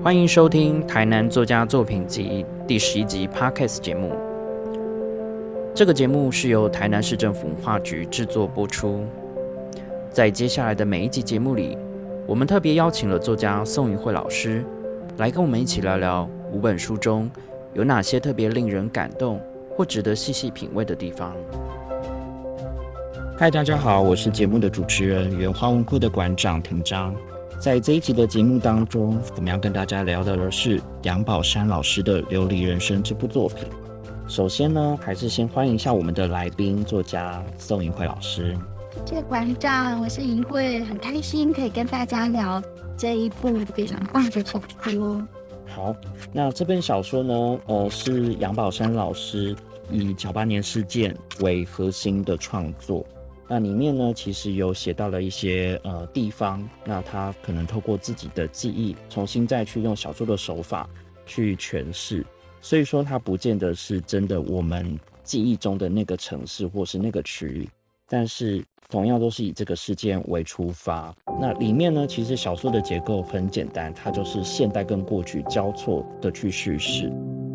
欢迎收听《台南作家作品集》第十一集 Podcast 节目。这个节目是由台南市政府文化局制作播出。在接下来的每一集节目里，我们特别邀请了作家宋云慧老师来跟我们一起聊聊五本书中有哪些特别令人感动或值得细细品味的地方。嗨，大家好，我是节目的主持人原花文库的馆长庭章。在这一集的节目当中，我们要跟大家聊的是杨宝山老师的《琉璃人生》这部作品。首先呢，还是先欢迎一下我们的来宾作家宋银慧老师。谢谢馆长，我是银慧，很开心可以跟大家聊这一部非常棒的小说。好，那这本小说呢，呃，是杨宝山老师以九八年事件为核心的创作。那里面呢，其实有写到了一些呃地方，那他可能透过自己的记忆，重新再去用小说的手法去诠释，所以说它不见得是真的我们记忆中的那个城市或是那个区域，但是同样都是以这个事件为出发。那里面呢，其实小说的结构很简单，它就是现代跟过去交错的去叙事，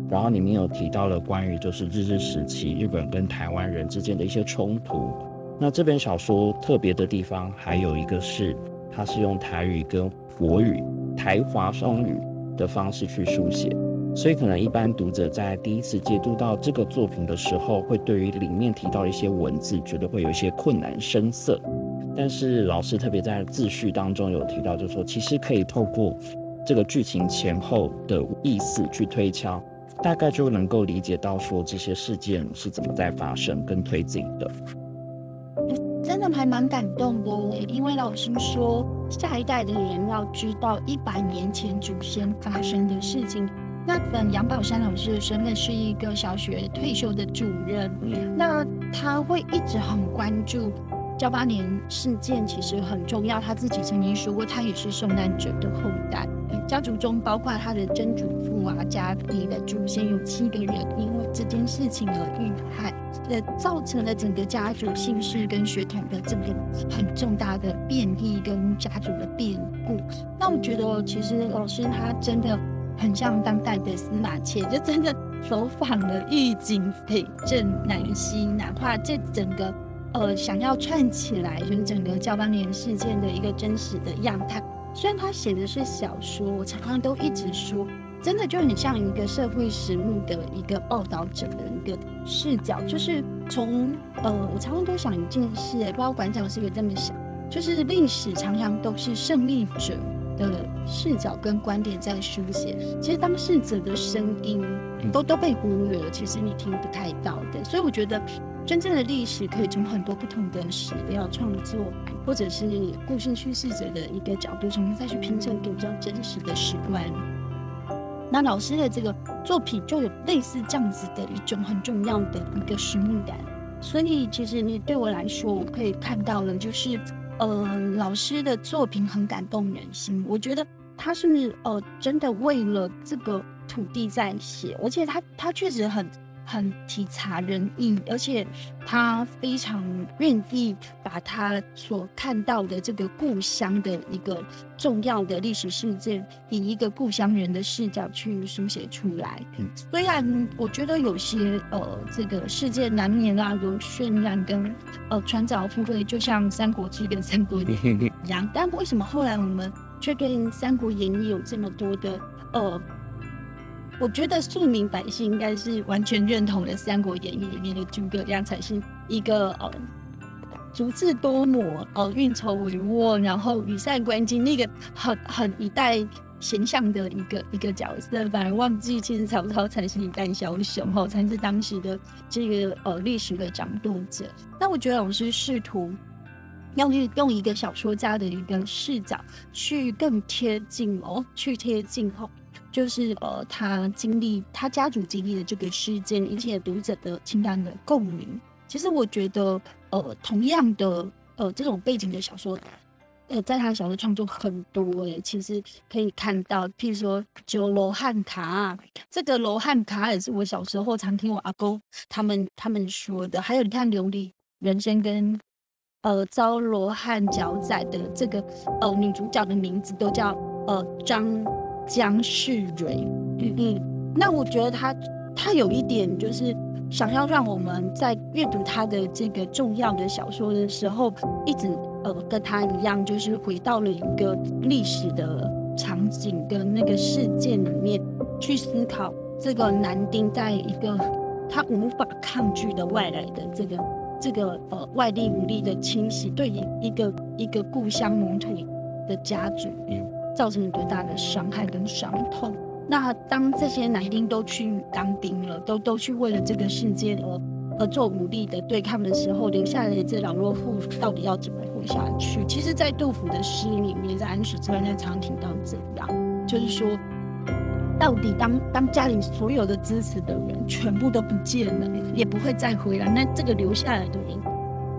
然后里面有提到了关于就是日治时期日本跟台湾人之间的一些冲突。那这本小说特别的地方还有一个是，它是用台语跟国语台华双语的方式去书写，所以可能一般读者在第一次接触到这个作品的时候，会对于里面提到一些文字，觉得会有一些困难生涩。但是老师特别在自序当中有提到，就说其实可以透过这个剧情前后的意思去推敲，大概就能够理解到说这些事件是怎么在发生跟推进的。真的还蛮感动的，因为老师说，下一代的人要知道一百年前祖先发生的事情。那本杨宝山老师的身份是一个小学退休的主任，那他会一直很关注。九八年事件其实很重要，他自己曾经说过，他也是受难者的后代。家族中包括他的曾祖父啊，家里的祖先有七个人因为这件事情而遇害，呃，造成了整个家族姓氏跟血统的这个很重大的变异跟家族的变故。那我觉得，其实老师他真的很像当代的司马迁，就真的走访了狱警、北镇、南溪，哪怕这整个。呃，想要串起来，就是整个交八年事件的一个真实的样态。虽然他写的是小说，我常常都一直说，真的就很像一个社会实务的一个报道者的一个视角。就是从呃，我常常都想一件事，不知道馆长是不是这么想，就是历史常常都是胜利者的视角跟观点在书写，其实当事者的声音都都被忽略了，其实你听不太到的。所以我觉得。真正的历史可以从很多不同的史料创作，或者是故事叙事者的一个角度，重新再去拼成比较真实的史观。那老师的这个作品就有类似这样子的一种很重要的一个使命感。所以其实你对我来说，我可以看到了，就是呃，老师的作品很感动人心。我觉得他是呃真的为了这个土地在写，而且他他确实很。很体察人意，而且他非常愿意把他所看到的这个故乡的一个重要的历史事件，以一个故乡人的视角去书写出来。虽然我觉得有些呃这个世界难免啊有渲染跟呃传导部分，就像《三国志》跟《三国演义》一样，但为什么后来我们却对《三国演义》有这么多的呃？我觉得庶民百姓应该是完全认同的，《三国演义》里面的诸葛亮才是一个呃，足智多谋、呃，运筹帷幄，然后羽扇纶巾，那个很很一代形象的一个一个角色。反而忘记，其实曹操才是一代枭雄，哈，才是当时的这个呃历史的掌舵者。那我觉得，我是试图要用用一个小说家的一个视角，去更贴近哦，去贴近哦。就是呃，他经历他家族经历的这个事件，引起读者的情感的共鸣。其实我觉得，呃，同样的呃这种背景的小说，呃，在他小说创作很多诶，其实可以看到，譬如说九罗汉卡，这个罗汉卡也是我小时候常听我阿公他们他们说的。还有你看琉璃人生跟呃招罗汉脚仔的这个呃女主角的名字都叫呃张江世蕊，嗯。嗯，那我觉得他他有一点就是想要让我们在阅读他的这个重要的小说的时候一直。呃，跟他一样，就是回到了一个历史的场景跟那个事件里面去思考这个男丁在一个他无法抗拒的外来的这个这个呃外力武力的侵袭，对于一个一个故乡母土的家族，造成多大的伤害跟伤痛。那当这些男丁都去当兵了，都都去为了这个世界而而做武力的对抗的时候，留下来的这老弱妇到底要怎么活？下去，其实，在杜甫的诗里面，在安史之乱那常听到这样，就是说，到底当当家里所有的支持的人全部都不见了，也不会再回来，那这个留下来的人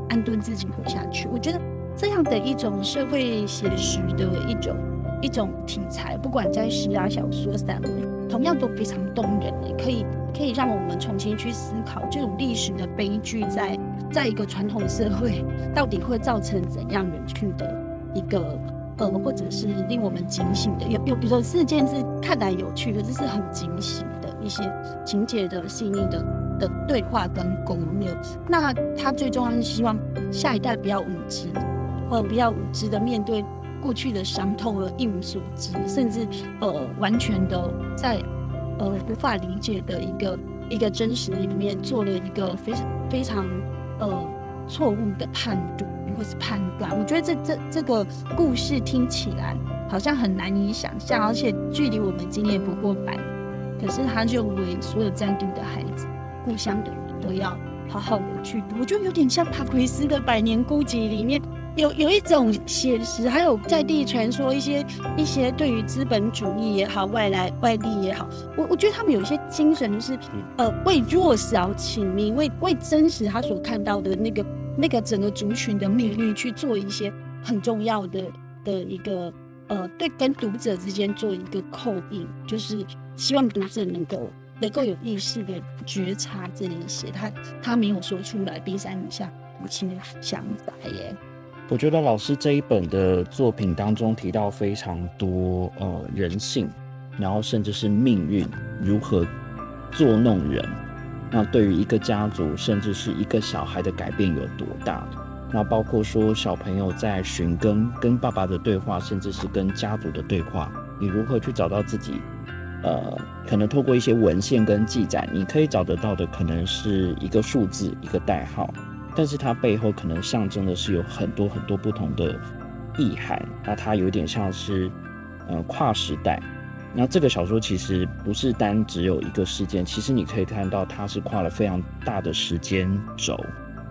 安顿自己活下去。我觉得这样的一种社会写实的一种一种题材，不管在诗啊、小说、散文，同样都非常动人，也可以可以让我们重新去思考这种历史的悲剧在。在一个传统社会，到底会造成怎样人去的一个呃，或者是令我们警醒的？有有有的事件是看来有趣的，这是很警醒的一些情节的细腻的的对话跟沟流。那他最重要是希望下一代不要无知，或者不要无知的面对过去的伤痛而一无所知，甚至呃完全的在呃无法理解的一个一个真实里面做了一个非常非常。呃，错误的判断或是判断，我觉得这这这个故事听起来好像很难以想象，而且距离我们今年不过百，可是他认为所有战地的孩子、故乡的人都要好好的去读，我觉得有点像帕奎斯的《百年孤寂》里面。有有一种写实，还有在地传说，一些一些对于资本主义也好，外来外力也好，我我觉得他们有一些精神，就是呃为弱小请命，为为真实他所看到的那个那个整个族群的命运去做一些很重要的的一个呃对跟读者之间做一个扣印，就是希望读者能够能够有意识的觉察这一些，他他没有说出来，冰山以下母亲的想法耶。我觉得老师这一本的作品当中提到非常多呃人性，然后甚至是命运如何作弄人，那对于一个家族甚至是一个小孩的改变有多大？那包括说小朋友在寻根跟爸爸的对话，甚至是跟家族的对话，你如何去找到自己？呃，可能透过一些文献跟记载，你可以找得到的可能是一个数字，一个代号。但是它背后可能象征的是有很多很多不同的意涵，那它有点像是，呃，跨时代。那这个小说其实不是单只有一个事件，其实你可以看到它是跨了非常大的时间轴，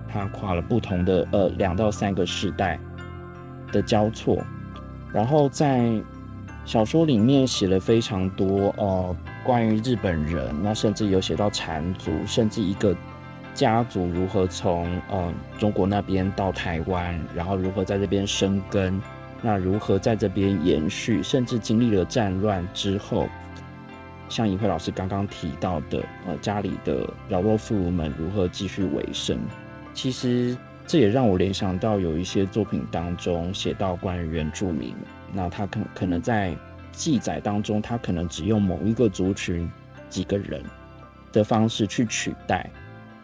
它跨了不同的呃两到三个时代的交错。然后在小说里面写了非常多呃关于日本人，那甚至有写到缠足，甚至一个。家族如何从嗯中国那边到台湾，然后如何在这边生根，那如何在这边延续，甚至经历了战乱之后，像尹慧老师刚刚提到的，呃，家里的老弱妇孺们如何继续维生，其实这也让我联想到有一些作品当中写到关于原住民，那他可可能在记载当中，他可能只用某一个族群几个人的方式去取代。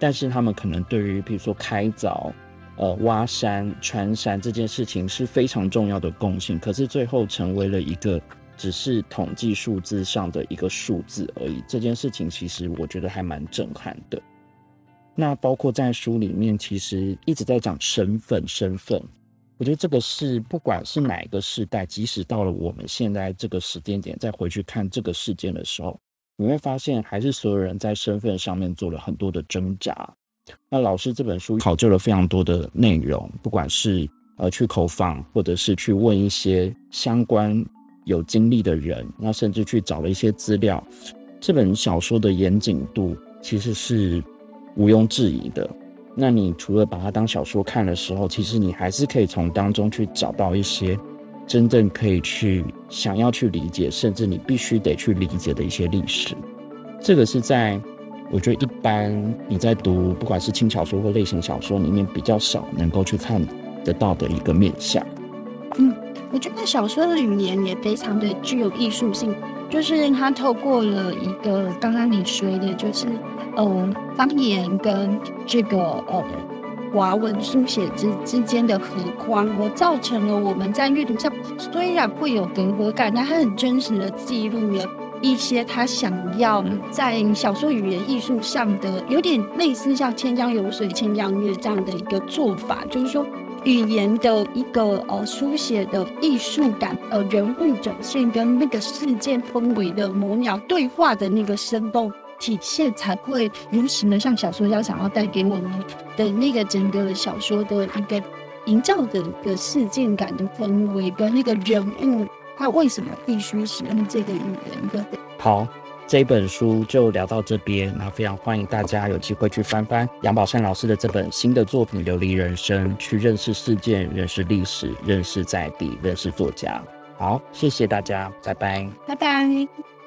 但是他们可能对于，比如说开凿、呃挖山、穿山这件事情是非常重要的贡献，可是最后成为了一个只是统计数字上的一个数字而已。这件事情其实我觉得还蛮震撼的。那包括在书里面，其实一直在讲身份，身份。我觉得这个是不管是哪一个时代，即使到了我们现在这个时间点，再回去看这个事件的时候。你会发现，还是所有人在身份上面做了很多的挣扎。那老师这本书考究了非常多的内容，不管是呃去口访，或者是去问一些相关有经历的人，那甚至去找了一些资料。这本小说的严谨度其实是毋庸置疑的。那你除了把它当小说看的时候，其实你还是可以从当中去找到一些真正可以去想要去理解，甚至你必须得去理解的一些历史。这个是在我觉得一般你在读不管是轻小说或类型小说里面比较少能够去看得到的一个面向。嗯，我觉得小说的语言也非常的具有艺术性，就是它透过了一个刚刚你说的，就是呃方言跟这个呃华文书写之之间的合框，而造成了我们在阅读上虽然会有隔阂感，但它很真实的记录了一些他想要在小说语言艺术上的，有点类似像“千江有水千江月”这样的一个做法，就是说。语言的一个呃书写的艺术感，呃人物展现跟那个事件氛围的模鸟对话的那个生动体现，才会如实的像小说家想要带给我们的那个整个小说的一个营造的一个事件感的氛围跟那个人物，他为什么必须使用这个语言的？好。这本书就聊到这边，那非常欢迎大家有机会去翻翻杨宝善老师的这本新的作品《琉璃人生》，去认识事件、认识历史、认识在地、认识作家。好，谢谢大家，拜拜，拜拜。